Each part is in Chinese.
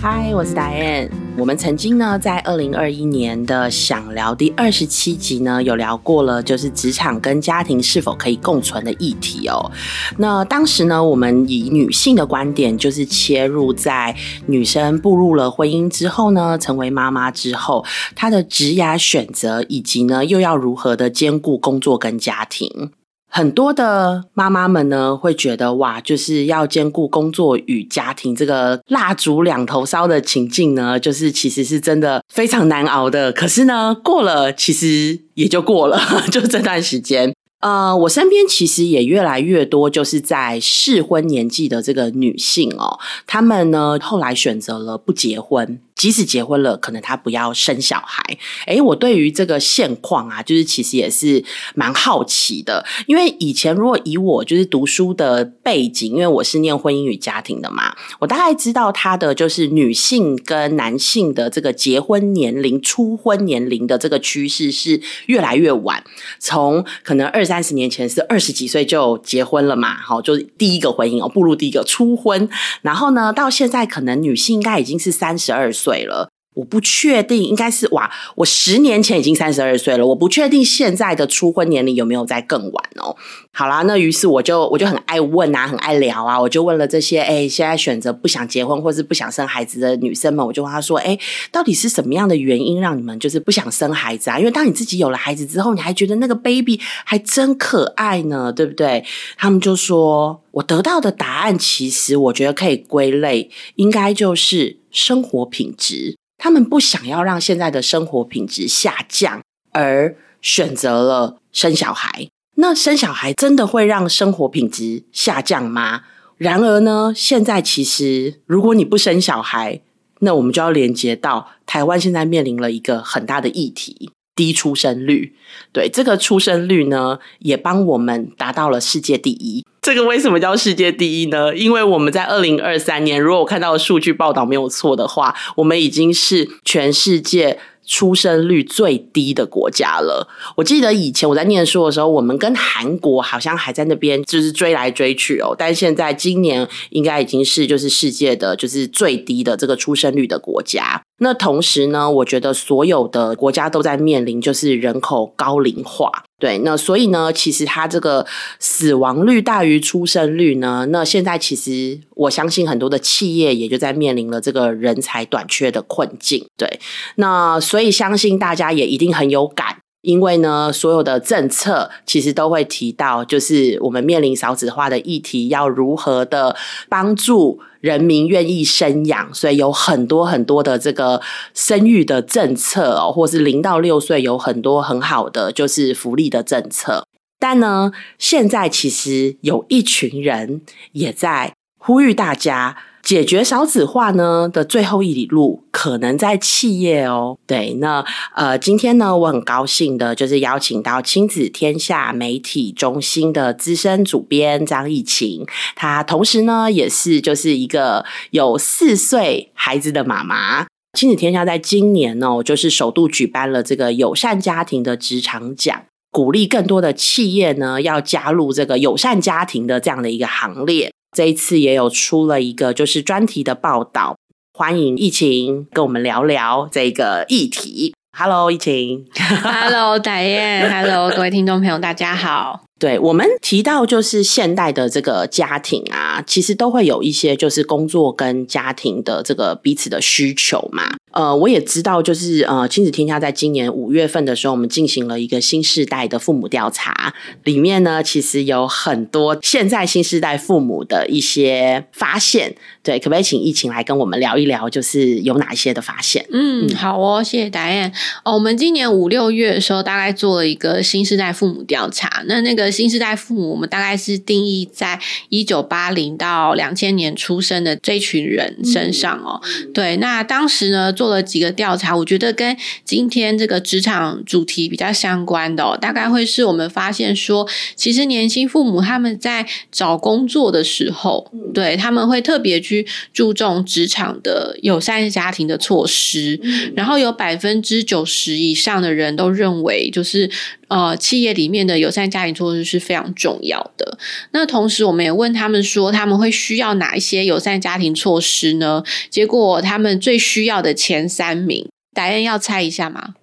嗨，我是 Diane。我们曾经呢，在二零二一年的想聊第二十七集呢，有聊过了，就是职场跟家庭是否可以共存的议题哦。那当时呢，我们以女性的观点，就是切入在女生步入了婚姻之后呢，成为妈妈之后，她的职涯选择，以及呢，又要如何的兼顾工作跟家庭。很多的妈妈们呢，会觉得哇，就是要兼顾工作与家庭，这个蜡烛两头烧的情境呢，就是其实是真的非常难熬的。可是呢，过了其实也就过了，就这段时间。呃，我身边其实也越来越多，就是在适婚年纪的这个女性哦，她们呢后来选择了不结婚。即使结婚了，可能他不要生小孩。诶，我对于这个现况啊，就是其实也是蛮好奇的。因为以前如果以我就是读书的背景，因为我是念婚姻与家庭的嘛，我大概知道他的就是女性跟男性的这个结婚年龄、初婚年龄的这个趋势是越来越晚。从可能二三十年前是二十几岁就结婚了嘛，好，就是第一个婚姻哦，步入第一个初婚。然后呢，到现在可能女性应该已经是三十二岁。岁了，我不确定，应该是哇，我十年前已经三十二岁了，我不确定现在的初婚年龄有没有在更晚哦。好啦，那于是我就我就很爱问啊，很爱聊啊，我就问了这些哎，现在选择不想结婚或是不想生孩子的女生们，我就问她说，哎，到底是什么样的原因让你们就是不想生孩子啊？因为当你自己有了孩子之后，你还觉得那个 baby 还真可爱呢，对不对？他们就说我得到的答案，其实我觉得可以归类，应该就是。生活品质，他们不想要让现在的生活品质下降，而选择了生小孩。那生小孩真的会让生活品质下降吗？然而呢，现在其实如果你不生小孩，那我们就要连接到台湾现在面临了一个很大的议题。低出生率，对这个出生率呢，也帮我们达到了世界第一。这个为什么叫世界第一呢？因为我们在二零二三年，如果我看到数据报道没有错的话，我们已经是全世界。出生率最低的国家了。我记得以前我在念书的时候，我们跟韩国好像还在那边就是追来追去哦。但现在今年应该已经是就是世界的就是最低的这个出生率的国家。那同时呢，我觉得所有的国家都在面临就是人口高龄化。对，那所以呢，其实它这个死亡率大于出生率呢，那现在其实我相信很多的企业也就在面临了这个人才短缺的困境。对，那所以相信大家也一定很有感，因为呢，所有的政策其实都会提到，就是我们面临少子化的议题，要如何的帮助。人民愿意生养，所以有很多很多的这个生育的政策哦，或是零到六岁有很多很好的就是福利的政策。但呢，现在其实有一群人也在呼吁大家。解决少子化呢的最后一里路，可能在企业哦。对，那呃，今天呢，我很高兴的，就是邀请到亲子天下媒体中心的资深主编张艺晴，她同时呢，也是就是一个有四岁孩子的妈妈。亲子天下在今年呢，就是首度举办了这个友善家庭的职场奖，鼓励更多的企业呢，要加入这个友善家庭的这样的一个行列。这一次也有出了一个就是专题的报道，欢迎疫情跟我们聊聊这个议题。Hello，疫情。Hello，戴燕。Hello，各位听众朋友，大家好。对我们提到就是现代的这个家庭啊，其实都会有一些就是工作跟家庭的这个彼此的需求嘛。呃，我也知道，就是呃，亲子天下在今年五月份的时候，我们进行了一个新时代的父母调查，里面呢，其实有很多现在新时代父母的一些发现。对，可不可以请疫情来跟我们聊一聊，就是有哪一些的发现？嗯，好哦，谢谢达燕。哦，我们今年五六月的时候，大概做了一个新时代父母调查。那那个新时代父母，我们大概是定义在一九八零到两千年出生的这群人身上哦。对，那当时呢？做了几个调查，我觉得跟今天这个职场主题比较相关的，哦，大概会是我们发现说，其实年轻父母他们在找工作的时候，对他们会特别去注重职场的友善家庭的措施，然后有百分之九十以上的人都认为，就是呃企业里面的友善家庭措施是非常重要的。那同时，我们也问他们说，他们会需要哪一些友善家庭措施呢？结果他们最需要的前三名，答案要猜一下吗？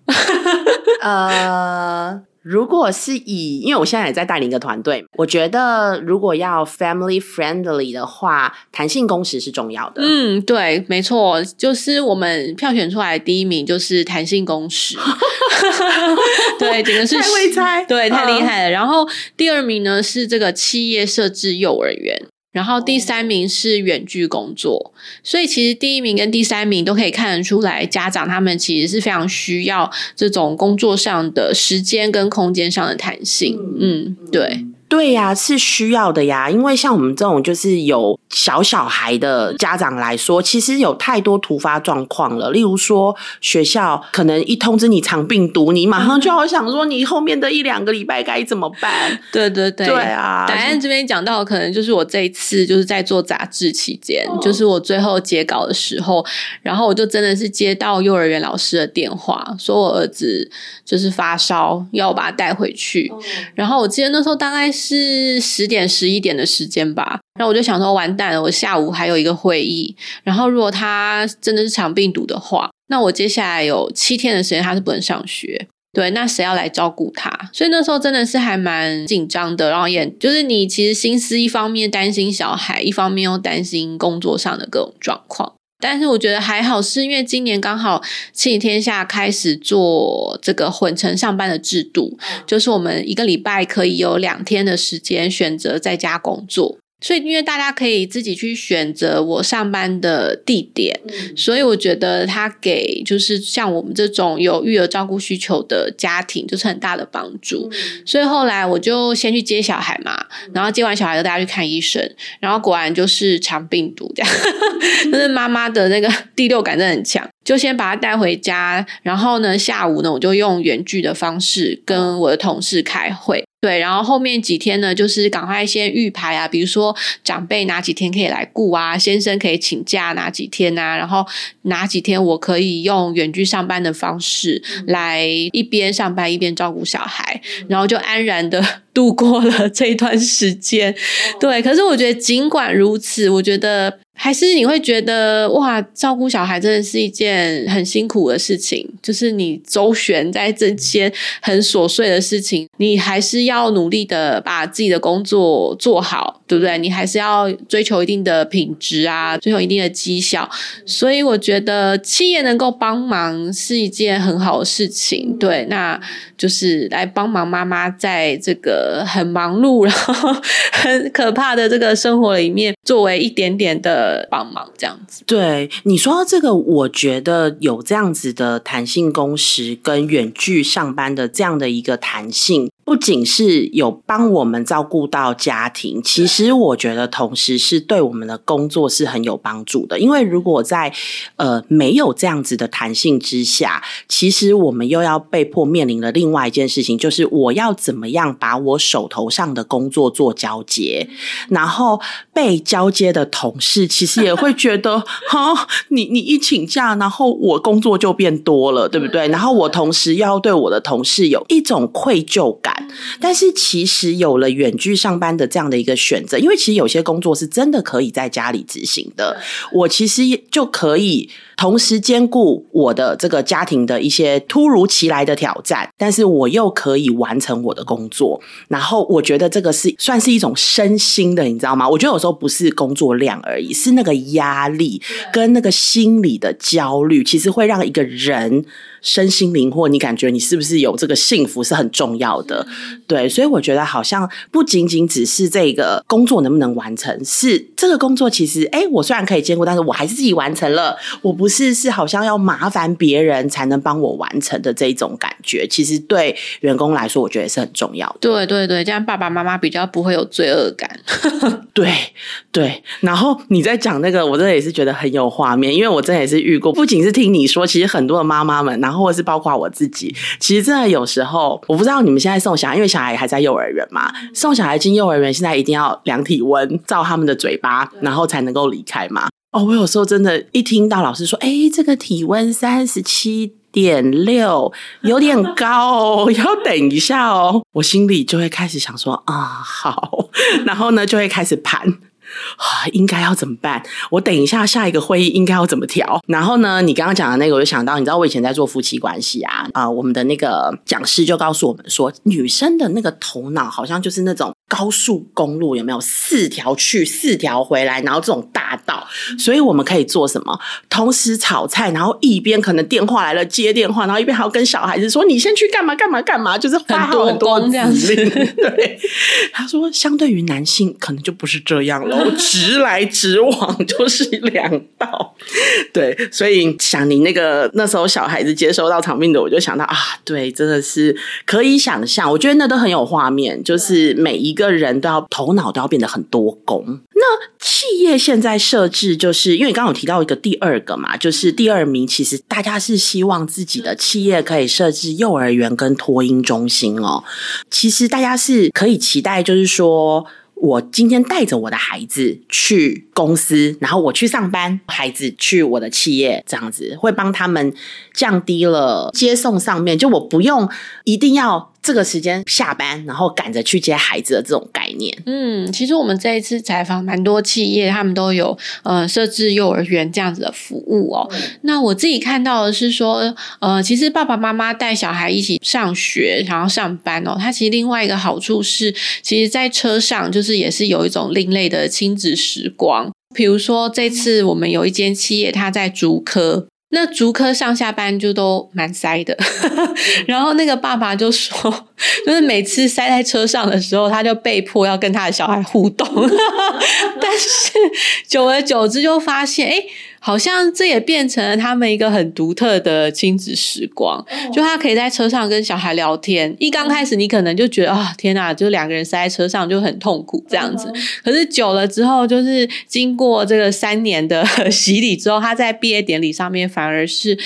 呃。如果是以，因为我现在也在带领一个团队，我觉得如果要 family friendly 的话，弹性工时是重要的。嗯，对，没错，就是我们票选出来第一名就是弹性工时，对，整个是太会猜，对，太厉害了。然后第二名呢是这个企业设置幼儿园。然后第三名是远距工作，所以其实第一名跟第三名都可以看得出来，家长他们其实是非常需要这种工作上的时间跟空间上的弹性。嗯，对。对呀，是需要的呀，因为像我们这种就是有小小孩的家长来说，其实有太多突发状况了。例如说，学校可能一通知你长病毒，你马上就好想说，你后面的一两个礼拜该怎么办？对对对，对啊。答案这边讲到，可能就是我这一次就是在做杂志期间，就是我最后截稿的时候，然后我就真的是接到幼儿园老师的电话，说我儿子就是发烧，要我把他带回去。然后我记得那时候大概。是十点十一点的时间吧，然后我就想说完蛋了，我下午还有一个会议，然后如果他真的是长病毒的话，那我接下来有七天的时间他是不能上学，对，那谁要来照顾他？所以那时候真的是还蛮紧张的，然后也就是你其实心思一方面担心小孩，一方面又担心工作上的各种状况。但是我觉得还好，是因为今年刚好亲子天下开始做这个混成上班的制度，就是我们一个礼拜可以有两天的时间选择在家工作。所以，因为大家可以自己去选择我上班的地点，所以我觉得他给就是像我们这种有育儿照顾需求的家庭，就是很大的帮助。所以后来我就先去接小孩嘛，然后接完小孩就带他去看医生，然后果然就是肠病毒这样，就是妈妈的那个 第六感真的很强，就先把他带回家，然后呢下午呢我就用远距的方式跟我的同事开会。对，然后后面几天呢，就是赶快先预排啊，比如说长辈哪几天可以来顾啊，先生可以请假哪几天啊，然后哪几天我可以用远距上班的方式来一边上班一边照顾小孩，然后就安然的度过了这一段时间。对，可是我觉得尽管如此，我觉得。还是你会觉得哇，照顾小孩真的是一件很辛苦的事情。就是你周旋在这些很琐碎的事情，你还是要努力的把自己的工作做好，对不对？你还是要追求一定的品质啊，追求一定的绩效。所以我觉得企业能够帮忙是一件很好的事情。对，那就是来帮忙妈妈在这个很忙碌然后很可怕的这个生活里面，作为一点点的。帮忙这样子。对你说到这个，我觉得有这样子的弹性工时跟远距上班的这样的一个弹性。不仅是有帮我们照顾到家庭，其实我觉得同时是对我们的工作是很有帮助的。因为如果在呃没有这样子的弹性之下，其实我们又要被迫面临了另外一件事情，就是我要怎么样把我手头上的工作做交接，然后被交接的同事其实也会觉得，哈，你你一请假，然后我工作就变多了，对不对？然后我同时要对我的同事有一种愧疚感。但是其实有了远距上班的这样的一个选择，因为其实有些工作是真的可以在家里执行的，我其实就可以同时兼顾我的这个家庭的一些突如其来的挑战，但是我又可以完成我的工作。然后我觉得这个是算是一种身心的，你知道吗？我觉得有时候不是工作量而已，是那个压力跟那个心理的焦虑，其实会让一个人。身心灵，或你感觉你是不是有这个幸福是很重要的，对，所以我觉得好像不仅仅只是这个工作能不能完成，是这个工作其实，哎，我虽然可以兼顾，但是我还是自己完成了，我不是是好像要麻烦别人才能帮我完成的这一种感觉，其实对员工来说，我觉得也是很重要的。对对对，这样爸爸妈妈比较不会有罪恶感。对 对，然后你在讲那个，我真的也是觉得很有画面，因为我真的也是遇过，不仅是听你说，其实很多的妈妈们，然后。或是包括我自己，其实真的有时候，我不知道你们现在送小孩，因为小孩还在幼儿园嘛，送小孩进幼儿园，现在一定要量体温，照他们的嘴巴，然后才能够离开嘛。哦，我有时候真的，一听到老师说，哎，这个体温三十七。点六，有点高哦，要等一下哦。我心里就会开始想说啊，好，然后呢就会开始盘。啊，应该要怎么办？我等一下下一个会议应该要怎么调？然后呢，你刚刚讲的那个，我就想到，你知道我以前在做夫妻关系啊，啊，我们的那个讲师就告诉我们说，女生的那个头脑好像就是那种高速公路，有没有四条去四条回来，然后这种大道，所以我们可以做什么？同时炒菜，然后一边可能电话来了接电话，然后一边还要跟小孩子说你先去干嘛干嘛干嘛，就是发很多这样子。对，他说相对于男性可能就不是这样直来直往就是两道，对，所以想你那个那时候小孩子接收到长命的，我就想到啊，对，真的是可以想象，我觉得那都很有画面，就是每一个人都要头脑都要变得很多功。那企业现在设置，就是因为你刚刚有提到一个第二个嘛，就是第二名，其实大家是希望自己的企业可以设置幼儿园跟托婴中心哦。其实大家是可以期待，就是说。我今天带着我的孩子去公司，然后我去上班，孩子去我的企业，这样子会帮他们降低了接送上面，就我不用一定要。这个时间下班，然后赶着去接孩子的这种概念。嗯，其实我们这一次采访蛮多企业，他们都有呃设置幼儿园这样子的服务哦。那我自己看到的是说，呃，其实爸爸妈妈带小孩一起上学，然后上班哦，它其实另外一个好处是，其实在车上就是也是有一种另类的亲子时光。比如说这次我们有一间企业，它在竹科。那竹科上下班就都蛮塞的，然后那个爸爸就说，就是每次塞在车上的时候，他就被迫要跟他的小孩互动，但是久而久之就发现，哎。好像这也变成了他们一个很独特的亲子时光，就他可以在车上跟小孩聊天。一刚开始你可能就觉得啊，天哪，就两个人塞在车上就很痛苦这样子。可是久了之后，就是经过这个三年的 洗礼之后，他在毕业典礼上面反而是。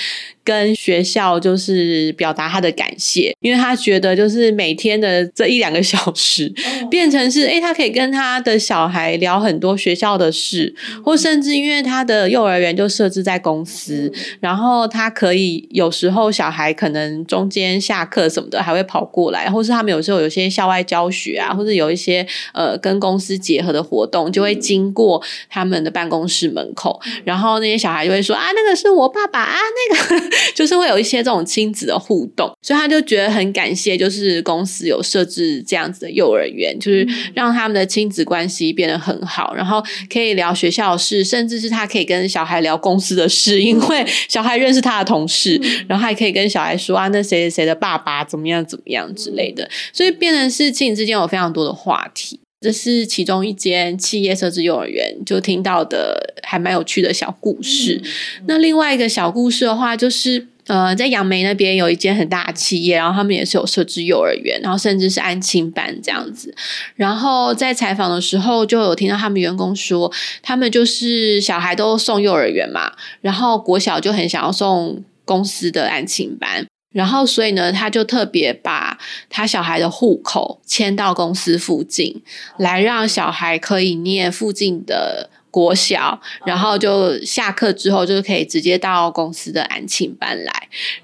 跟学校就是表达他的感谢，因为他觉得就是每天的这一两个小时，变成是哎，他可以跟他的小孩聊很多学校的事，或甚至因为他的幼儿园就设置在公司，然后他可以有时候小孩可能中间下课什么的还会跑过来，或是他们有时候有些校外教学啊，或者有一些呃跟公司结合的活动，就会经过他们的办公室门口，然后那些小孩就会说啊，那个是我爸爸啊，那个。就是会有一些这种亲子的互动，所以他就觉得很感谢，就是公司有设置这样子的幼儿园，就是让他们的亲子关系变得很好，然后可以聊学校的事，甚至是他可以跟小孩聊公司的事，因为小孩认识他的同事，然后还可以跟小孩说啊，那谁谁谁的爸爸怎么样怎么样之类的，所以变成是亲子之间有非常多的话题。这是其中一间企业设置幼儿园就听到的还蛮有趣的小故事。那另外一个小故事的话，就是呃，在杨梅那边有一间很大的企业，然后他们也是有设置幼儿园，然后甚至是安亲班这样子。然后在采访的时候，就有听到他们员工说，他们就是小孩都送幼儿园嘛，然后国小就很想要送公司的安亲班。然后，所以呢，他就特别把他小孩的户口迁到公司附近，来让小孩可以念附近的。国小，然后就下课之后就可以直接到公司的安庆班来。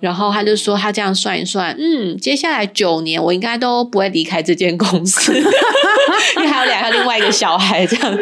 然后他就说，他这样算一算，嗯，接下来九年我应该都不会离开这间公司，因为还有两个另外一个小孩这样。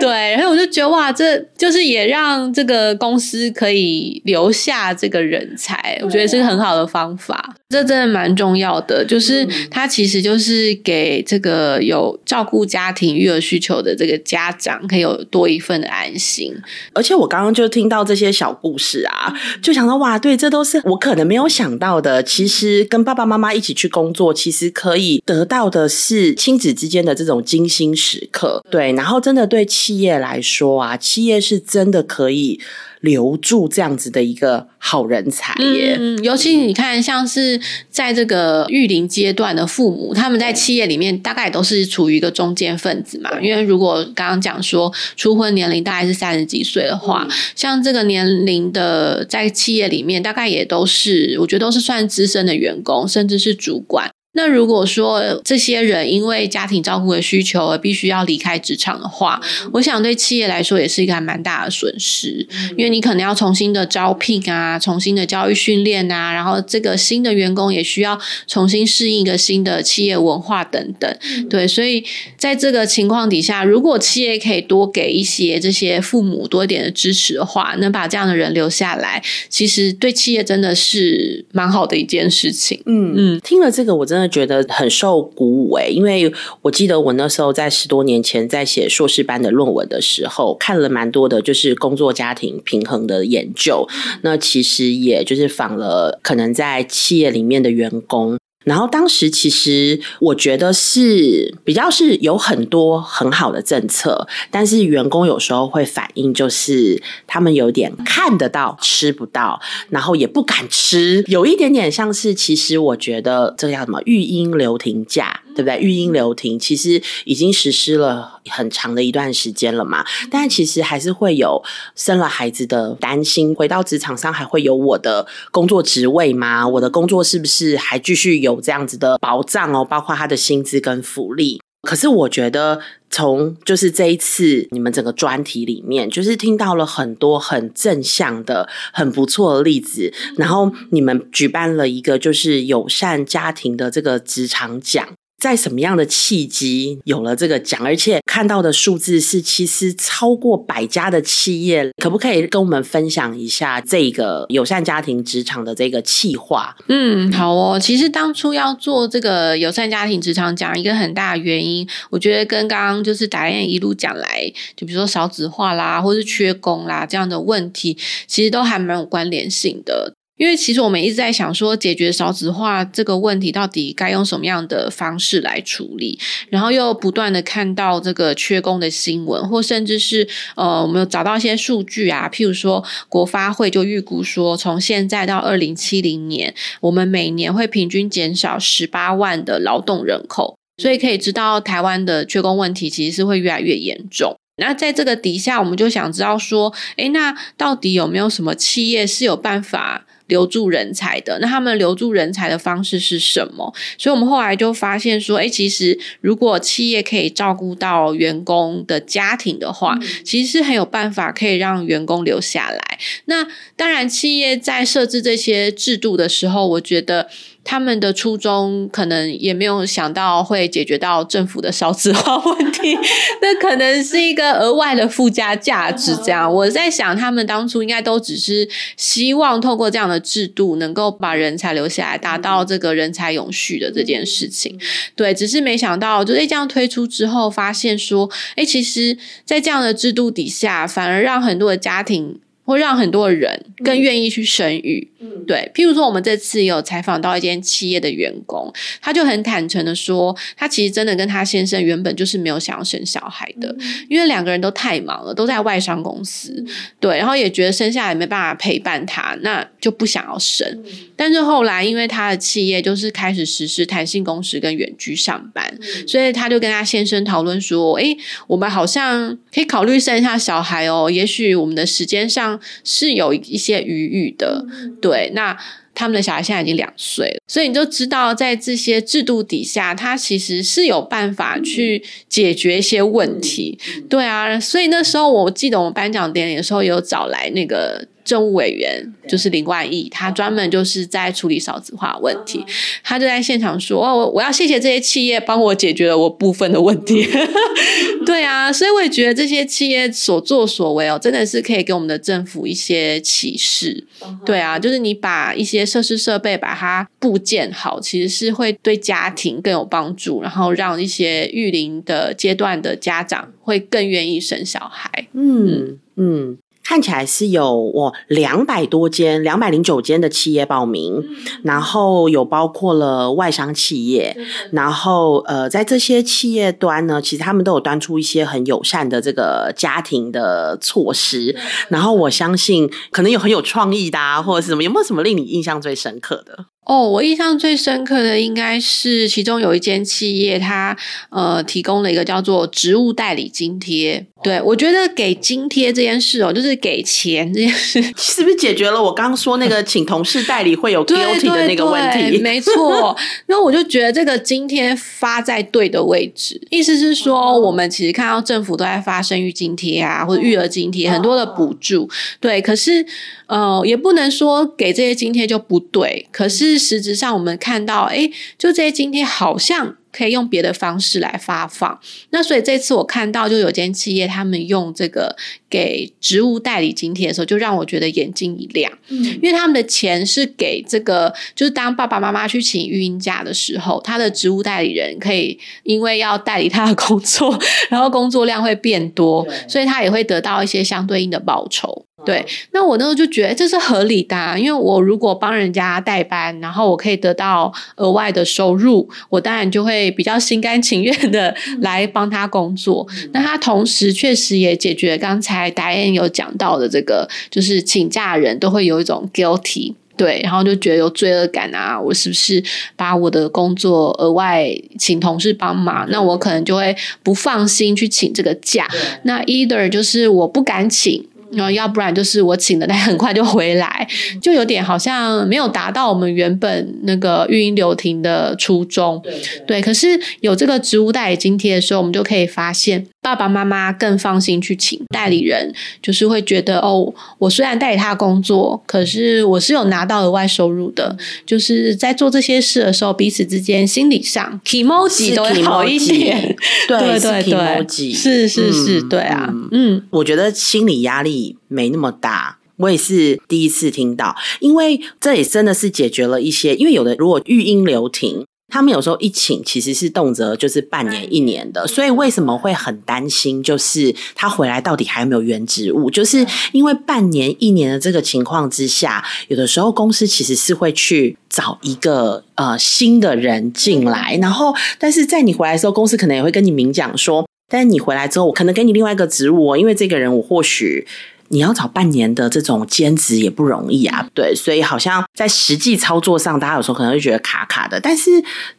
对，然后我就觉得哇，这就是也让这个公司可以留下这个人才，我觉得是个很好的方法。这真的蛮重要的，就是他其实就是给这个有照顾家庭育儿需求的这个家长，可以有多一份的安心。而且我刚刚就听到这些小故事啊，就想到哇，对，这都是我可能没有想到的。其实跟爸爸妈妈一起去工作，其实可以得到的是亲子之间的这种精心时刻。对，然后真的对企业来说啊，企业是真的可以。留住这样子的一个好人才耶，嗯，尤其你看，像是在这个育龄阶段的父母，他们在企业里面大概都是处于一个中间分子嘛。因为如果刚刚讲说初婚年龄大概是三十几岁的话，像这个年龄的在企业里面，大概也都是我觉得都是算资深的员工，甚至是主管。那如果说这些人因为家庭照顾的需求而必须要离开职场的话，我想对企业来说也是一个还蛮大的损失，因为你可能要重新的招聘啊，重新的教育训练啊，然后这个新的员工也需要重新适应一个新的企业文化等等。对，所以在这个情况底下，如果企业可以多给一些这些父母多一点的支持的话，能把这样的人留下来，其实对企业真的是蛮好的一件事情。嗯嗯，听了这个，我真的觉得很受鼓舞诶，因为我记得我那时候在十多年前在写硕士班的论文的时候，看了蛮多的，就是工作家庭平衡的研究。那其实也就是访了可能在企业里面的员工。然后当时其实我觉得是比较是有很多很好的政策，但是员工有时候会反映就是他们有点看得到吃不到，然后也不敢吃，有一点点像是其实我觉得这叫什么育婴留停假，对不对？育婴留停其实已经实施了很长的一段时间了嘛，但其实还是会有生了孩子的担心，回到职场上还会有我的工作职位吗？我的工作是不是还继续有？有这样子的保障哦，包括他的薪资跟福利。可是我觉得，从就是这一次你们整个专题里面，就是听到了很多很正向的、很不错的例子。然后你们举办了一个就是友善家庭的这个职场奖。在什么样的契机有了这个奖？而且看到的数字是，其实超过百家的企业，可不可以跟我们分享一下这个友善家庭职场的这个企划？嗯，好哦。其实当初要做这个友善家庭职场奖，一个很大的原因，我觉得跟刚刚就是达燕一路讲来，就比如说少子化啦，或是缺工啦这样的问题，其实都还蛮有关联性的。因为其实我们一直在想说，解决少子化这个问题到底该用什么样的方式来处理，然后又不断的看到这个缺工的新闻，或甚至是呃，我们有找到一些数据啊，譬如说国发会就预估说，从现在到二零七零年，我们每年会平均减少十八万的劳动人口，所以可以知道台湾的缺工问题其实是会越来越严重。那在这个底下，我们就想知道说，诶，那到底有没有什么企业是有办法？留住人才的，那他们留住人才的方式是什么？所以我们后来就发现说，哎，其实如果企业可以照顾到员工的家庭的话，其实是很有办法可以让员工留下来。那当然，企业在设置这些制度的时候，我觉得。他们的初衷可能也没有想到会解决到政府的少子化问题，那可能是一个额外的附加价值。这样，我在想，他们当初应该都只是希望透过这样的制度，能够把人才留下来，达到这个人才永续的这件事情。对，只是没想到，就是这样推出之后，发现说，哎，其实，在这样的制度底下，反而让很多的家庭。会让很多人更愿意去生育，对。譬如说，我们这次有采访到一间企业的员工，他就很坦诚的说，他其实真的跟他先生原本就是没有想要生小孩的，因为两个人都太忙了，都在外商公司，对。然后也觉得生下来没办法陪伴他，那就不想要生。但是后来，因为他的企业就是开始实施弹性工时跟远居上班，所以他就跟他先生讨论说：“哎，我们好像可以考虑生一下小孩哦，也许我们的时间上。”是有一些余裕的，对。那他们的小孩现在已经两岁了，所以你就知道，在这些制度底下，他其实是有办法去解决一些问题，对啊。所以那时候我记得我们颁奖典礼的时候，有找来那个。政务委员就是林冠毅，他专门就是在处理少子化问题。他就在现场说：“哦，我我要谢谢这些企业帮我解决了我部分的问题。”对啊，所以我也觉得这些企业所作所为哦，真的是可以给我们的政府一些启示。对啊，就是你把一些设施设备把它部件好，其实是会对家庭更有帮助，然后让一些育龄的阶段的家长会更愿意生小孩。嗯嗯。看起来是有我两百多间、两百零九间的企业报名，然后有包括了外商企业，然后呃，在这些企业端呢，其实他们都有端出一些很友善的这个家庭的措施，然后我相信可能有很有创意的啊，或者是什么，有没有什么令你印象最深刻的？哦，我印象最深刻的应该是其中有一间企业，它呃提供了一个叫做职务代理津贴。对我觉得给津贴这件事哦，就是给钱这件事，是不是解决了我刚刚说那个请同事代理会有 guilty 的那个问题？没错。那我就觉得这个津贴发在对的位置，意思是说，我们其实看到政府都在发生育津贴啊，或者育儿津贴，很多的补助。对，可是呃，也不能说给这些津贴就不对。可是实质上，我们看到，哎，就这些津贴好像。可以用别的方式来发放，那所以这次我看到就有间企业他们用这个给职务代理津贴的时候，就让我觉得眼睛一亮，嗯，因为他们的钱是给这个，就是当爸爸妈妈去请育婴假的时候，他的职务代理人可以因为要代理他的工作，然后工作量会变多，所以他也会得到一些相对应的报酬。对，那我那时候就觉得这是合理的，啊因为我如果帮人家代班，然后我可以得到额外的收入，我当然就会比较心甘情愿的来帮他工作。那他同时确实也解决刚才达燕有讲到的这个，就是请假人都会有一种 guilty，对，然后就觉得有罪恶感啊，我是不是把我的工作额外请同事帮忙？那我可能就会不放心去请这个假。那 either 就是我不敢请。然后要不然就是我请的，但很快就回来，就有点好像没有达到我们原本那个育婴留停的初衷。对，可是有这个职务代理津贴的时候，我们就可以发现。爸爸妈妈更放心去请代理人，就是会觉得哦，我虽然代理他工作，可是我是有拿到额外收入的。就是在做这些事的时候，彼此之间心理上 emoji 都会好一点。对对对，是是是，对啊，嗯，我觉得心理压力没那么大。我也是第一次听到，因为这也真的是解决了一些，因为有的如果育婴留停。他们有时候一请其实是动辄就是半年一年的，所以为什么会很担心？就是他回来到底还有没有原职务？就是因为半年一年的这个情况之下，有的时候公司其实是会去找一个呃新的人进来，然后但是在你回来的时候，公司可能也会跟你明讲说，但是你回来之后，我可能给你另外一个职务哦，因为这个人我或许。你要找半年的这种兼职也不容易啊，对，所以好像在实际操作上，大家有时候可能会觉得卡卡的。但是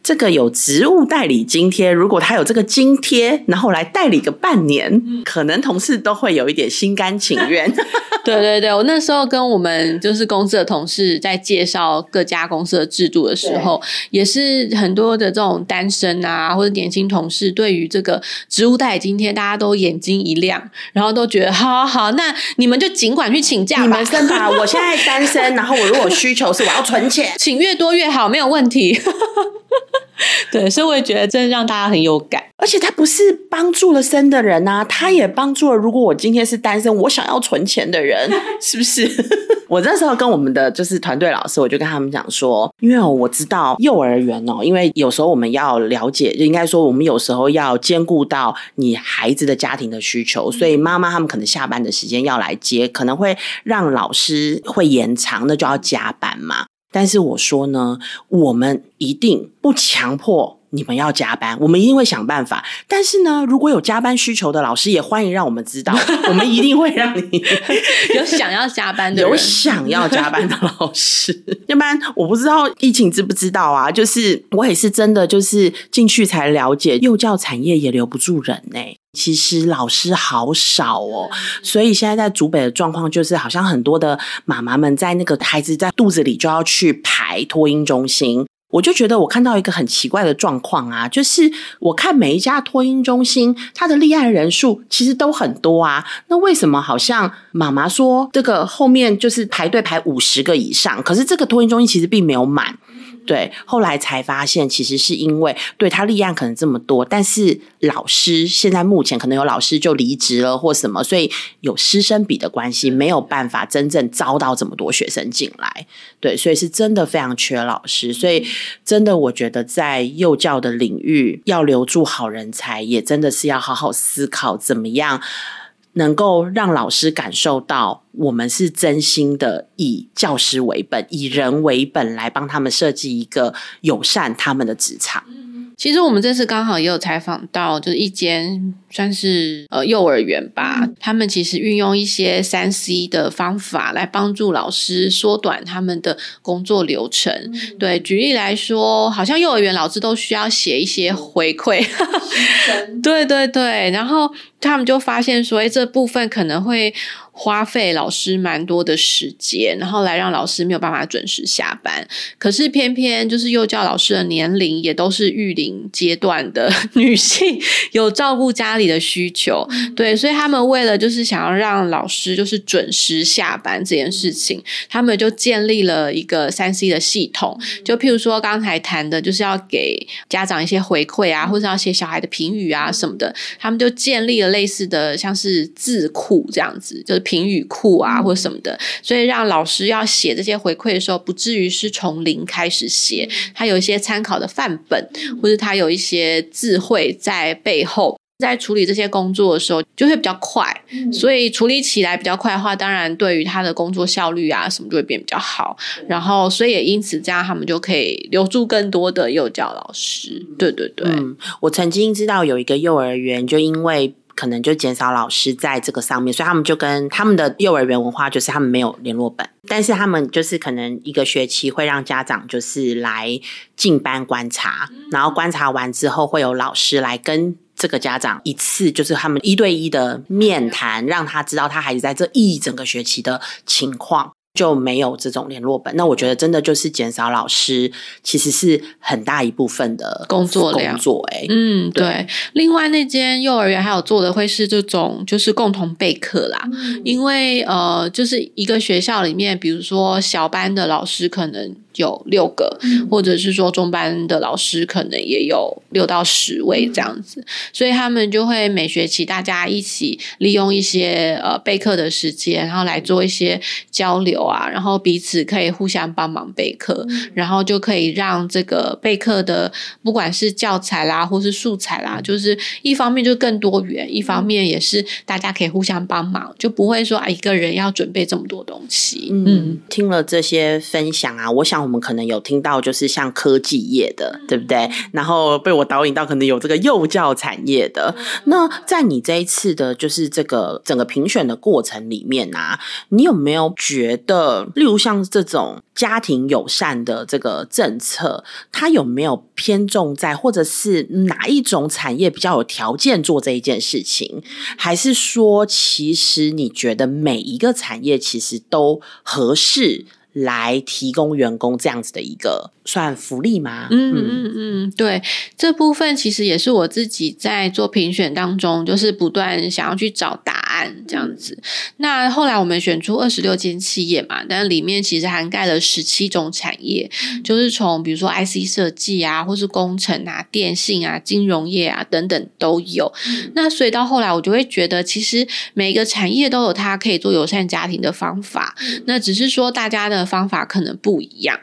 这个有职务代理津贴，如果他有这个津贴，然后来代理个半年，可能同事都会有一点心甘情愿。对对对，我那时候跟我们就是公司的同事在介绍各家公司的制度的时候，也是很多的这种单身啊或者年轻同事，对于这个职务代理津贴，大家都眼睛一亮，然后都觉得好好好，那。你们就尽管去请假，你们生吧。我现在单身，然后我如果需求是我要存钱，请越多越好，没有问题。对，所以我也觉得真的让大家很有感。而且他不是帮助了生的人啊，他也帮助了如果我今天是单身，我想要存钱的人，是不是？我那时候跟我们的就是团队老师，我就跟他们讲说，因为我知道幼儿园哦，因为有时候我们要了解，应该说我们有时候要兼顾到你孩子的家庭的需求，所以妈妈他们可能下班的时间要来接，可能会让老师会延长，那就要加班嘛。但是我说呢，我们一定不强迫。你们要加班，我们一定会想办法。但是呢，如果有加班需求的老师，也欢迎让我们知道，我们一定会让你 有想要加班的，有想要加班的老师。要不然我不知道疫情知不知道啊？就是我也是真的，就是进去才了解，幼教产业也留不住人呢。其实老师好少哦，所以现在在竹北的状况就是，好像很多的妈妈们在那个孩子在肚子里就要去排托婴中心。我就觉得我看到一个很奇怪的状况啊，就是我看每一家托婴中心，它的立案人数其实都很多啊，那为什么好像妈妈说这个后面就是排队排五十个以上，可是这个托婴中心其实并没有满。对，后来才发现，其实是因为对他立案可能这么多，但是老师现在目前可能有老师就离职了或什么，所以有师生比的关系，没有办法真正招到这么多学生进来。对，所以是真的非常缺老师，所以真的我觉得在幼教的领域要留住好人才，也真的是要好好思考怎么样。能够让老师感受到我们是真心的以教师为本、以人为本来帮他们设计一个友善他们的职场。其实我们这次刚好也有采访到，就是一间算是呃幼儿园吧，他们其实运用一些三 C 的方法来帮助老师缩短他们的工作流程。对，举例来说，好像幼儿园老师都需要写一些回馈，对对对，然后他们就发现说，哎，这部分可能会。花费老师蛮多的时间，然后来让老师没有办法准时下班。可是偏偏就是幼教老师的年龄也都是育龄阶段的女性，有照顾家里的需求，对，所以他们为了就是想要让老师就是准时下班这件事情，他们就建立了一个三 C 的系统。就譬如说刚才谈的，就是要给家长一些回馈啊，或者要写小孩的评语啊什么的，他们就建立了类似的像是字库这样子，就。评语库啊，或者什么的，所以让老师要写这些回馈的时候，不至于是从零开始写，他有一些参考的范本，或者他有一些智慧在背后。在处理这些工作的时候，就会比较快，所以处理起来比较快的话，当然对于他的工作效率啊什么就会变比较好。然后，所以也因此这样，他们就可以留住更多的幼教老师。对对对，我曾经知道有一个幼儿园，就因为。可能就减少老师在这个上面，所以他们就跟他们的幼儿园文化就是他们没有联络本，但是他们就是可能一个学期会让家长就是来进班观察，然后观察完之后会有老师来跟这个家长一次就是他们一对一的面谈，让他知道他孩子在这一整个学期的情况。就没有这种联络本，那我觉得真的就是减少老师，其实是很大一部分的工作量。工作哎，嗯，对。另外那间幼儿园还有做的会是这种，就是共同备课啦。因为呃，就是一个学校里面，比如说小班的老师可能。有六个，或者是说中班的老师可能也有六到十位这样子，所以他们就会每学期大家一起利用一些呃备课的时间，然后来做一些交流啊，然后彼此可以互相帮忙备课，然后就可以让这个备课的不管是教材啦或是素材啦，就是一方面就更多元，一方面也是大家可以互相帮忙，就不会说啊一个人要准备这么多东西。嗯，听了这些分享啊，我想。我们可能有听到，就是像科技业的，对不对？然后被我导引到，可能有这个幼教产业的。那在你这一次的，就是这个整个评选的过程里面啊，你有没有觉得，例如像这种家庭友善的这个政策，它有没有偏重在，或者是哪一种产业比较有条件做这一件事情？还是说，其实你觉得每一个产业其实都合适？来提供员工这样子的一个算福利吗？嗯嗯嗯，对，这部分其实也是我自己在做评选当中，就是不断想要去找答案这样子。那后来我们选出二十六间企业嘛，但里面其实涵盖了十七种产业，就是从比如说 IC 设计啊，或是工程啊、电信啊、金融业啊等等都有。那所以到后来我就会觉得，其实每个产业都有它可以做友善家庭的方法，那只是说大家的。方法可能不一样。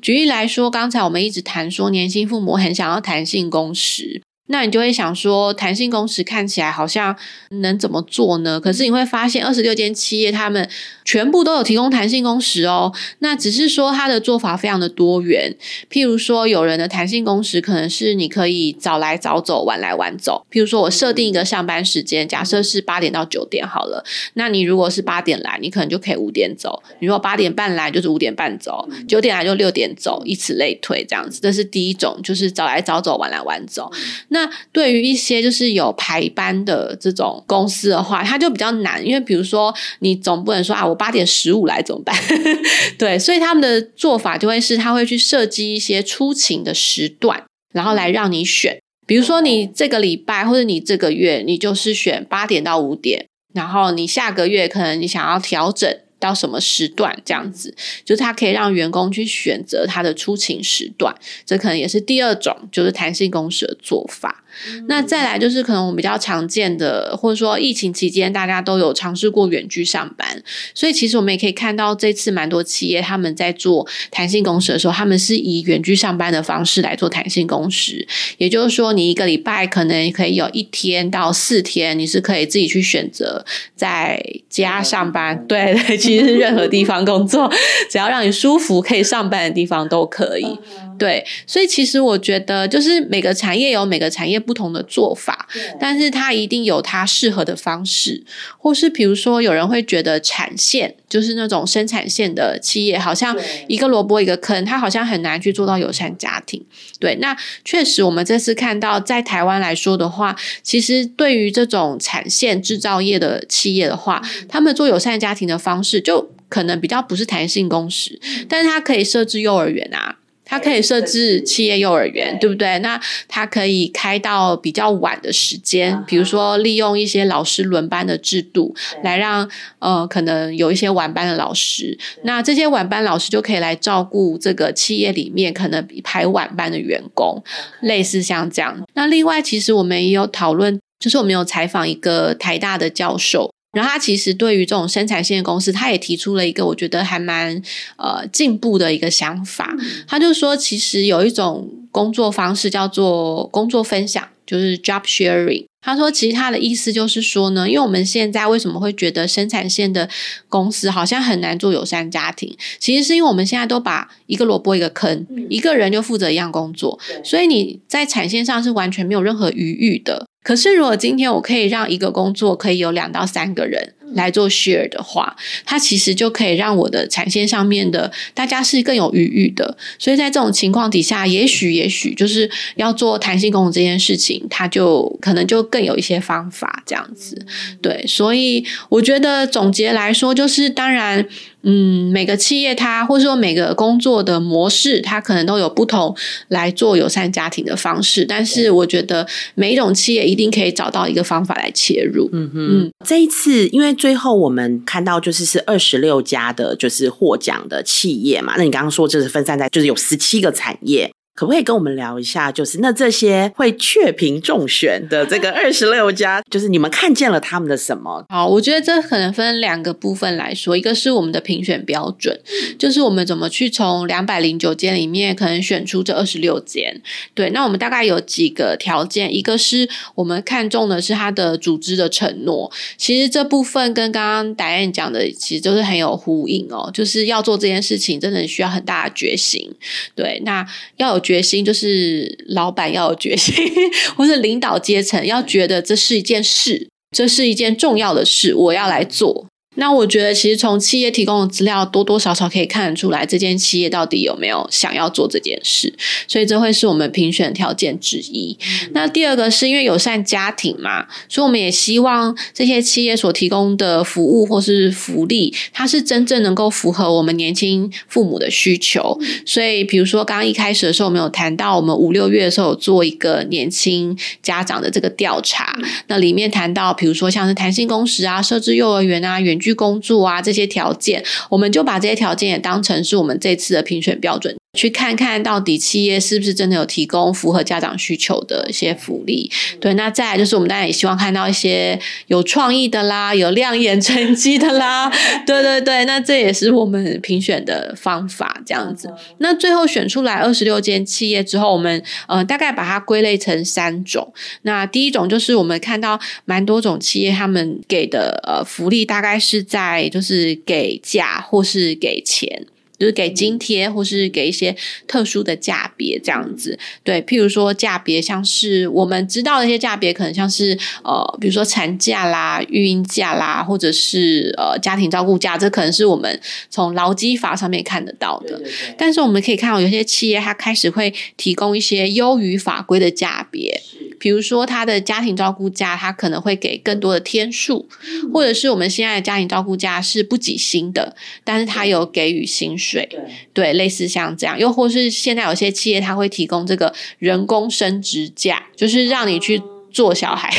举例来说，刚才我们一直谈说，年轻父母很想要弹性工时。那你就会想说，弹性工时看起来好像能怎么做呢？可是你会发现，二十六间企业他们全部都有提供弹性工时哦。那只是说它的做法非常的多元。譬如说，有人的弹性工时可能是你可以早来早走，晚来晚走。譬如说我设定一个上班时间，假设是八点到九点好了。那你如果是八点来，你可能就可以五点走；你如果八点半来，就是五点半走；九点来就六点走，以此类推，这样子。这是第一种，就是早来早走，晚来晚走。那对于一些就是有排班的这种公司的话，它就比较难，因为比如说你总不能说啊，我八点十五来怎么办？对，所以他们的做法就会是，他会去设计一些出勤的时段，然后来让你选。比如说你这个礼拜或者你这个月，你就是选八点到五点，然后你下个月可能你想要调整。到什么时段这样子，就是它可以让员工去选择他的出勤时段，这可能也是第二种，就是弹性工时的做法。那再来就是可能我们比较常见的，或者说疫情期间大家都有尝试过远距上班，所以其实我们也可以看到这次蛮多企业他们在做弹性工时的时候，他们是以远距上班的方式来做弹性工时，也就是说你一个礼拜可能可以有一天到四天，你是可以自己去选择在家上班。对对，其实任何地方工作，只要让你舒服可以上班的地方都可以。对，所以其实我觉得，就是每个产业有每个产业不同的做法，但是它一定有它适合的方式，或是比如说有人会觉得产线就是那种生产线的企业，好像一个萝卜一个坑，它好像很难去做到友善家庭。对，那确实我们这次看到在台湾来说的话，其实对于这种产线制造业的企业的话，他们做友善家庭的方式就可能比较不是弹性工时，但是它可以设置幼儿园啊。它可以设置企业幼儿园，对不对？那它可以开到比较晚的时间，比如说利用一些老师轮班的制度，来让呃可能有一些晚班的老师，那这些晚班老师就可以来照顾这个企业里面可能排晚班的员工，类似像这样。那另外，其实我们也有讨论，就是我们有采访一个台大的教授。然后他其实对于这种生产线公司，他也提出了一个我觉得还蛮呃进步的一个想法。他就说，其实有一种工作方式叫做工作分享，就是 job sharing。他说，其实他的意思就是说呢，因为我们现在为什么会觉得生产线的公司好像很难做友善家庭，其实是因为我们现在都把一个萝卜一个坑，一个人就负责一样工作，所以你在产线上是完全没有任何余裕的。可是，如果今天我可以让一个工作可以有两到三个人来做 share 的话，它其实就可以让我的产线上面的大家是更有余裕的。所以在这种情况底下，也许也许就是要做弹性工作这件事情，它就可能就更有一些方法这样子。对，所以我觉得总结来说，就是当然。嗯，每个企业它或者说每个工作的模式，它可能都有不同来做友善家庭的方式。但是我觉得每一种企业一定可以找到一个方法来切入。嗯哼，这一次因为最后我们看到就是是二十六家的，就是获奖的企业嘛。那你刚刚说就是分散在就是有十七个产业。可不可以跟我们聊一下？就是那这些会确评中选的这个 二十六家，就是你们看见了他们的什么？好，我觉得这可能分两个部分来说，一个是我们的评选标准，就是我们怎么去从两百零九间里面可能选出这二十六间。对，那我们大概有几个条件，一个是我们看中的是他的组织的承诺。其实这部分跟刚刚达燕讲的其实都是很有呼应哦，就是要做这件事情，真的需要很大的决心。对，那要有。决心就是老板要有决心，或是领导阶层要觉得这是一件事，这是一件重要的事，我要来做。那我觉得，其实从企业提供的资料多多少少可以看得出来，这间企业到底有没有想要做这件事，所以这会是我们评选条件之一。那第二个是因为友善家庭嘛，所以我们也希望这些企业所提供的服务或是福利，它是真正能够符合我们年轻父母的需求。所以，比如说刚刚一开始的时候，我们有谈到，我们五六月的时候有做一个年轻家长的这个调查，那里面谈到，比如说像是弹性工时啊，设置幼儿园啊，远。居工作啊，这些条件，我们就把这些条件也当成是我们这次的评选标准。去看看到底企业是不是真的有提供符合家长需求的一些福利？对，那再来就是我们当然也希望看到一些有创意的啦，有亮眼成绩的啦。对对对，那这也是我们评选的方法，这样子。那最后选出来二十六间企业之后，我们呃大概把它归类成三种。那第一种就是我们看到蛮多种企业他们给的呃福利，大概是在就是给价或是给钱。就是给津贴，或是给一些特殊的价别这样子，对，譬如说价别，像是我们知道的一些价别，可能像是呃，比如说产假啦、育婴假啦，或者是呃家庭照顾假，这可能是我们从劳基法上面看得到的。但是我们可以看到，有些企业它开始会提供一些优于法规的价别。比如说，他的家庭照顾假，他可能会给更多的天数，或者是我们现在的家庭照顾假是不给薪的，但是他有给予薪水，对，类似像这样，又或是现在有些企业它会提供这个人工升职假，就是让你去。做小孩，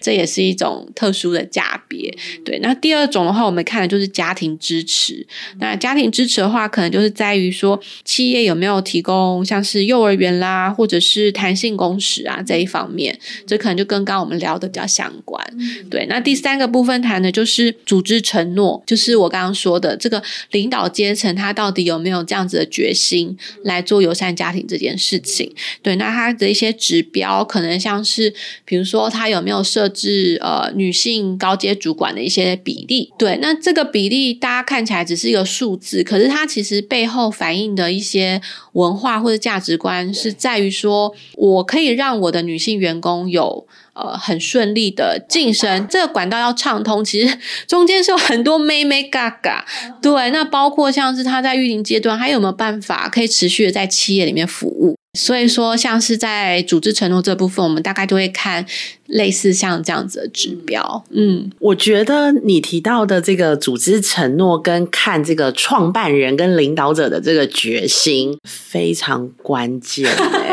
这也是一种特殊的价别。对，那第二种的话，我们看的就是家庭支持。那家庭支持的话，可能就是在于说，企业有没有提供像是幼儿园啦，或者是弹性工时啊这一方面，这可能就跟刚刚我们聊的比较相关。对，那第三个部分谈的就是组织承诺，就是我刚刚说的这个领导阶层，他到底有没有这样子的决心来做友善家庭这件事情？对，那他的一些指标可能像是。比如说他有没有设置呃女性高阶主管的一些比例。对，那这个比例大家看起来只是一个数字，可是它其实背后反映的一些文化或者价值观是在于说，我可以让我的女性员工有。呃，很顺利的晋升，这个管道要畅通，其实中间是有很多妹妹嘎嘎。对，那包括像是他在育龄阶段，还有没有办法可以持续的在企业里面服务？所以说，像是在组织承诺这部分，我们大概就会看类似像这样子的指标。嗯，我觉得你提到的这个组织承诺跟看这个创办人跟领导者的这个决心非常关键。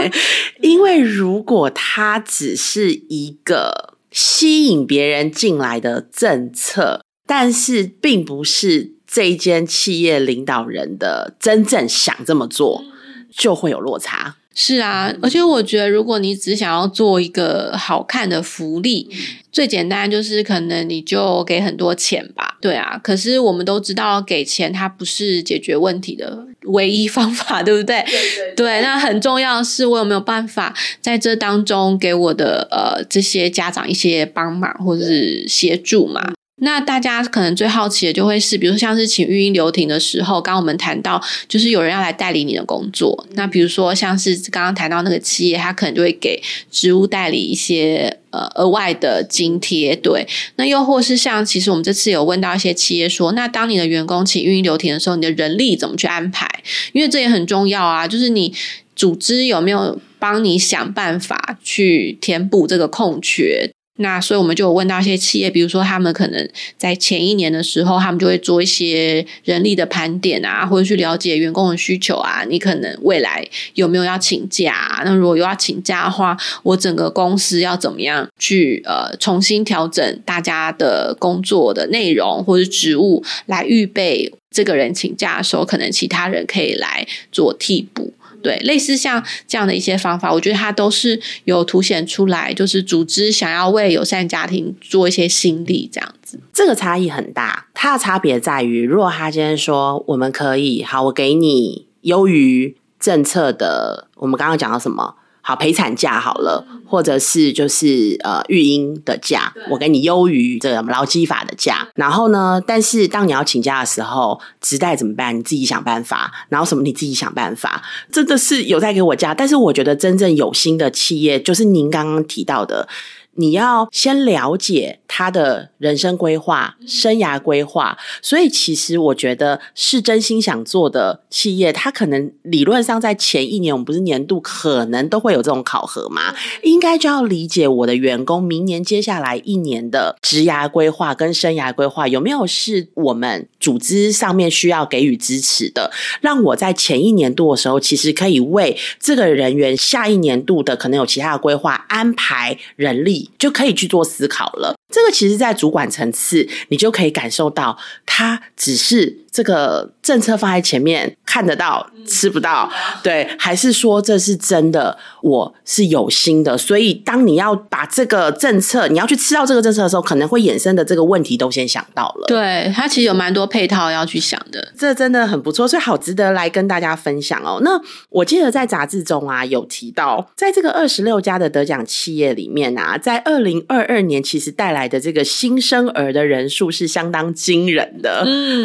因为如果他只是一个吸引别人进来的政策，但是并不是这一间企业领导人的真正想这么做，就会有落差。是啊，而且我觉得，如果你只想要做一个好看的福利，最简单就是可能你就给很多钱吧。对啊，可是我们都知道，给钱它不是解决问题的唯一方法，对不对？对，那很重要的是，我有没有办法在这当中给我的呃这些家长一些帮忙或者是协助嘛？那大家可能最好奇的就会是，比如说像是请育婴留停的时候，刚刚我们谈到就是有人要来代理你的工作。那比如说像是刚刚谈到那个企业，他可能就会给职务代理一些呃额外的津贴。对，那又或是像其实我们这次有问到一些企业说，那当你的员工请育婴留停的时候，你的人力怎么去安排？因为这也很重要啊，就是你组织有没有帮你想办法去填补这个空缺？那所以我们就有问到一些企业，比如说他们可能在前一年的时候，他们就会做一些人力的盘点啊，或者去了解员工的需求啊。你可能未来有没有要请假？那如果有要请假的话，我整个公司要怎么样去呃重新调整大家的工作的内容或者职务，来预备这个人请假的时候，可能其他人可以来做替补。对，类似像这样的一些方法，我觉得它都是有凸显出来，就是组织想要为友善家庭做一些心力这样子。这个差异很大，它的差别在于，如果他今天说我们可以好，我给你优于政策的，我们刚刚讲到什么？好陪产假好了，或者是就是呃育婴的假，我给你优于这个劳基法的假。然后呢，但是当你要请假的时候，直代怎么办？你自己想办法。然后什么你自己想办法，真的是有在给我假。但是我觉得真正有心的企业，就是您刚刚提到的。你要先了解他的人生规划、生涯规划，所以其实我觉得是真心想做的企业，他可能理论上在前一年，我们不是年度可能都会有这种考核嘛，应该就要理解我的员工明年接下来一年的职涯规划跟生涯规划有没有是我们组织上面需要给予支持的，让我在前一年度的时候，其实可以为这个人员下一年度的可能有其他的规划安排人力。就可以去做思考了。这个其实，在主管层次，你就可以感受到，他只是这个政策放在前面，看得到，吃不到，对，还是说这是真的？我是有心的，所以当你要把这个政策，你要去吃到这个政策的时候，可能会衍生的这个问题都先想到了。对它其实有蛮多配套要去想的，这真的很不错，所以好值得来跟大家分享哦。那我记得在杂志中啊，有提到，在这个二十六家的得奖企业里面啊，在二零二二年，其实带来。来的这个新生儿的人数是相当惊人的。嗯，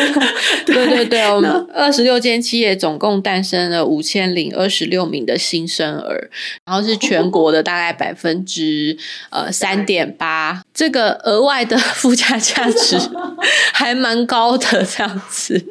对对对，我们二十六间企业总共诞生了五千零二十六名的新生儿，然后是全国的大概百分之呃三点八，这个额外的附加价值 还蛮高的，这样子。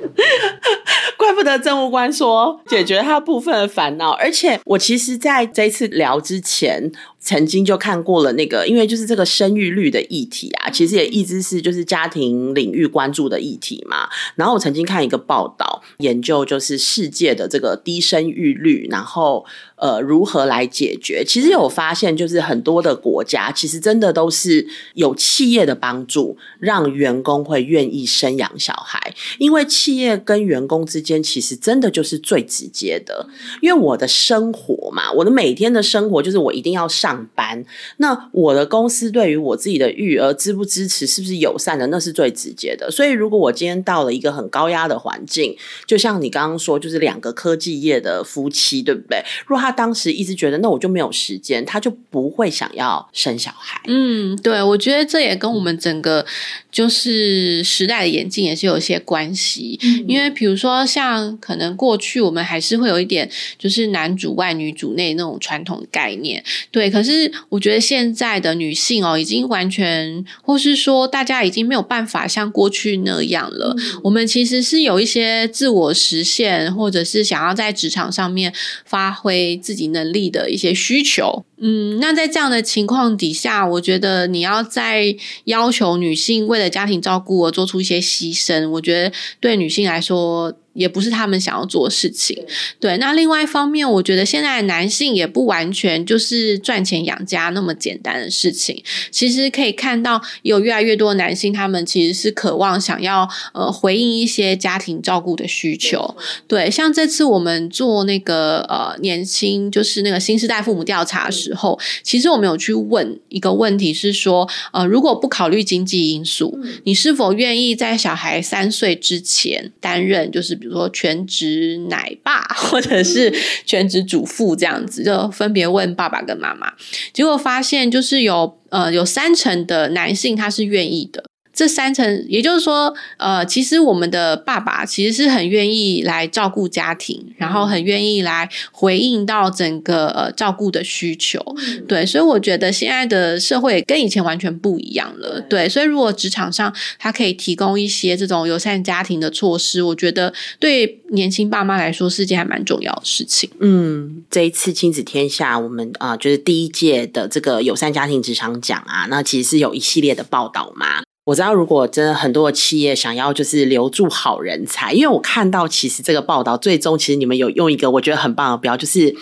怪不得政务官说解决他部分的烦恼，而且我其实在这次聊之前。曾经就看过了那个，因为就是这个生育率的议题啊，其实也一直是就是家庭领域关注的议题嘛。然后我曾经看一个报道，研究就是世界的这个低生育率，然后。呃，如何来解决？其实有发现，就是很多的国家，其实真的都是有企业的帮助，让员工会愿意生养小孩。因为企业跟员工之间，其实真的就是最直接的。因为我的生活嘛，我的每天的生活就是我一定要上班。那我的公司对于我自己的育儿支不支持，是不是友善的，那是最直接的。所以，如果我今天到了一个很高压的环境，就像你刚刚说，就是两个科技业的夫妻，对不对？若他他当时一直觉得，那我就没有时间，他就不会想要生小孩。嗯，对，我觉得这也跟我们整个就是时代的演进也是有一些关系。因为比如说，像可能过去我们还是会有一点就是男主外女主内那种传统概念，对。可是我觉得现在的女性哦，已经完全，或是说大家已经没有办法像过去那样了。我们其实是有一些自我实现，或者是想要在职场上面发挥自己能力的一些需求。嗯，那在这样的情况底下，我觉得你要在要求女性为了家庭照顾而做出一些牺牲，我觉得对女性来说。也不是他们想要做的事情，对。那另外一方面，我觉得现在男性也不完全就是赚钱养家那么简单的事情。其实可以看到，有越来越多的男性，他们其实是渴望想要呃回应一些家庭照顾的需求。对，像这次我们做那个呃年轻就是那个新时代父母调查的时候，其实我们有去问一个问题，是说呃如果不考虑经济因素，你是否愿意在小孩三岁之前担任就是。比如说全职奶爸，或者是全职主妇这样子，就分别问爸爸跟妈妈，结果发现就是有呃有三成的男性他是愿意的。这三层，也就是说，呃，其实我们的爸爸其实是很愿意来照顾家庭，然后很愿意来回应到整个呃照顾的需求，对，所以我觉得现在的社会跟以前完全不一样了，对，所以如果职场上他可以提供一些这种友善家庭的措施，我觉得对年轻爸妈来说是件还蛮重要的事情。嗯，这一次亲子天下，我们啊，就是第一届的这个友善家庭职场奖啊，那其实是有一系列的报道嘛。我知道，如果真的很多的企业想要就是留住好人才，因为我看到其实这个报道最终其实你们有用一个我觉得很棒的标，就是。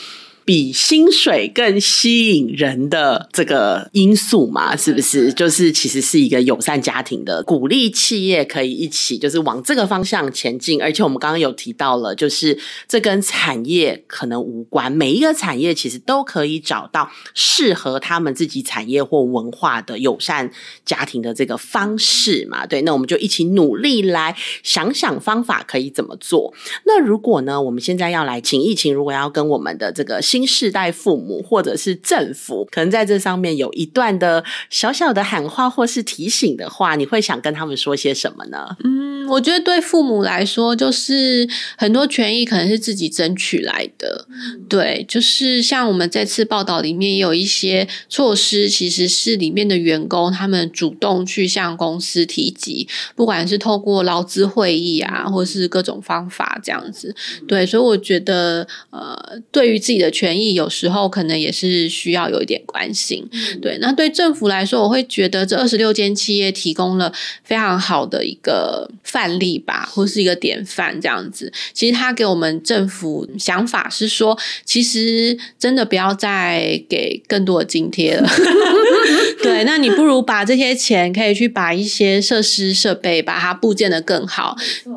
比薪水更吸引人的这个因素嘛，是不是？就是其实是一个友善家庭的鼓励，企业可以一起就是往这个方向前进。而且我们刚刚有提到了，就是这跟产业可能无关，每一个产业其实都可以找到适合他们自己产业或文化的友善家庭的这个方式嘛。对，那我们就一起努力来想想方法可以怎么做。那如果呢，我们现在要来请疫情，如果要跟我们的这个新新世代父母或者是政府，可能在这上面有一段的小小的喊话或是提醒的话，你会想跟他们说些什么呢？嗯，我觉得对父母来说，就是很多权益可能是自己争取来的。对，就是像我们这次报道里面有一些措施，其实是里面的员工他们主动去向公司提及，不管是透过劳资会议啊，或是各种方法这样子。对，所以我觉得，呃，对于自己的权权益有时候可能也是需要有一点关心，对。那对政府来说，我会觉得这二十六间企业提供了非常好的一个范例吧，或是一个典范这样子。其实他给我们政府想法是说，其实真的不要再给更多的津贴了。对，那你不如把这些钱可以去把一些设施设备把它部建的更好。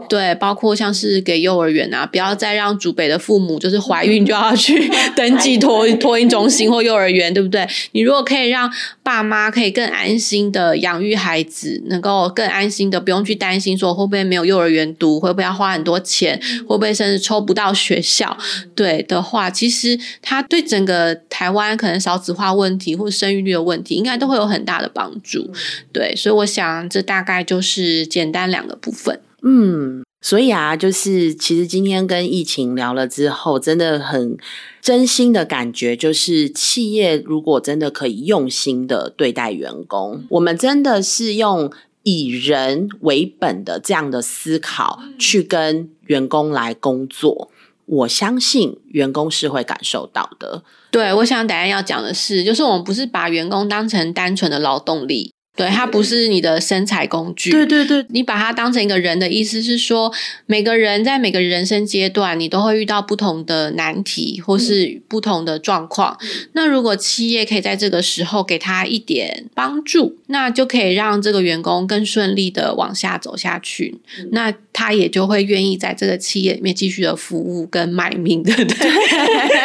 对，包括像是给幼儿园啊，不要再让祖北的父母就是怀孕就要去。登记托托婴中心或幼儿园，对不对？你如果可以让爸妈可以更安心的养育孩子，能够更安心的不用去担心说会不会没有幼儿园读，会不会要花很多钱，会不会甚至抽不到学校，对的话，其实他对整个台湾可能少子化问题或生育率的问题，应该都会有很大的帮助。对，所以我想这大概就是简单两个部分。嗯。所以啊，就是其实今天跟疫情聊了之后，真的很真心的感觉，就是企业如果真的可以用心的对待员工，我们真的是用以人为本的这样的思考去跟员工来工作，我相信员工是会感受到的。对，我想等下要讲的是，就是我们不是把员工当成单纯的劳动力。对，它不是你的身材工具。对对对，你把它当成一个人的意思是说，每个人在每个人生阶段，你都会遇到不同的难题或是不同的状况。那如果企业可以在这个时候给他一点帮助，那就可以让这个员工更顺利的往下走下去。那他也就会愿意在这个企业里面继续的服务跟卖命，对不对？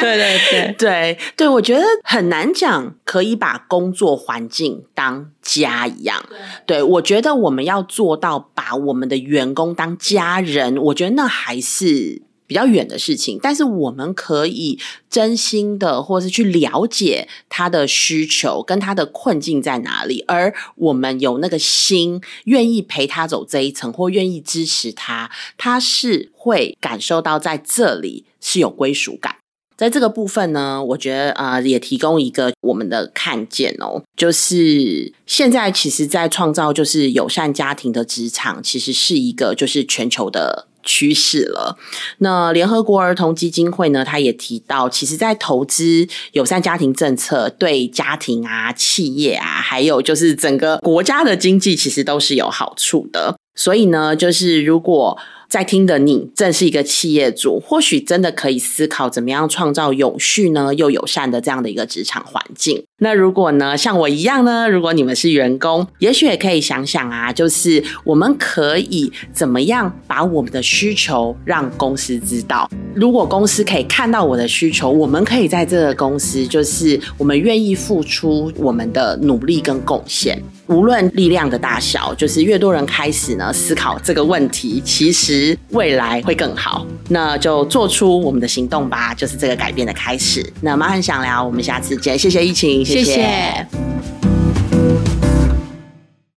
对对对对对，我觉得很难讲，可以把工作环境当家一样。对，我觉得我们要做到把我们的员工当家人，我觉得那还是比较远的事情，但是我们可以真心的，或是去了解他的需求跟他的困境在哪里，而我们有那个心，愿意陪他走这一层，或愿意支持他，他是会感受到在这里是有归属感。在这个部分呢，我觉得呃，也提供一个我们的看见哦，就是现在其实，在创造就是友善家庭的职场，其实是一个就是全球的。趋势了。那联合国儿童基金会呢？他也提到，其实，在投资友善家庭政策，对家庭啊、企业啊，还有就是整个国家的经济，其实都是有好处的。所以呢，就是如果。在听的你正是一个企业主，或许真的可以思考怎么样创造永续呢又友善的这样的一个职场环境。那如果呢像我一样呢，如果你们是员工，也许也可以想想啊，就是我们可以怎么样把我们的需求让公司知道。如果公司可以看到我的需求，我们可以在这个公司，就是我们愿意付出我们的努力跟贡献。无论力量的大小，就是越多人开始呢思考这个问题，其实未来会更好。那就做出我们的行动吧，就是这个改变的开始。那妈很想聊，我们下次见，谢谢疫情，谢谢。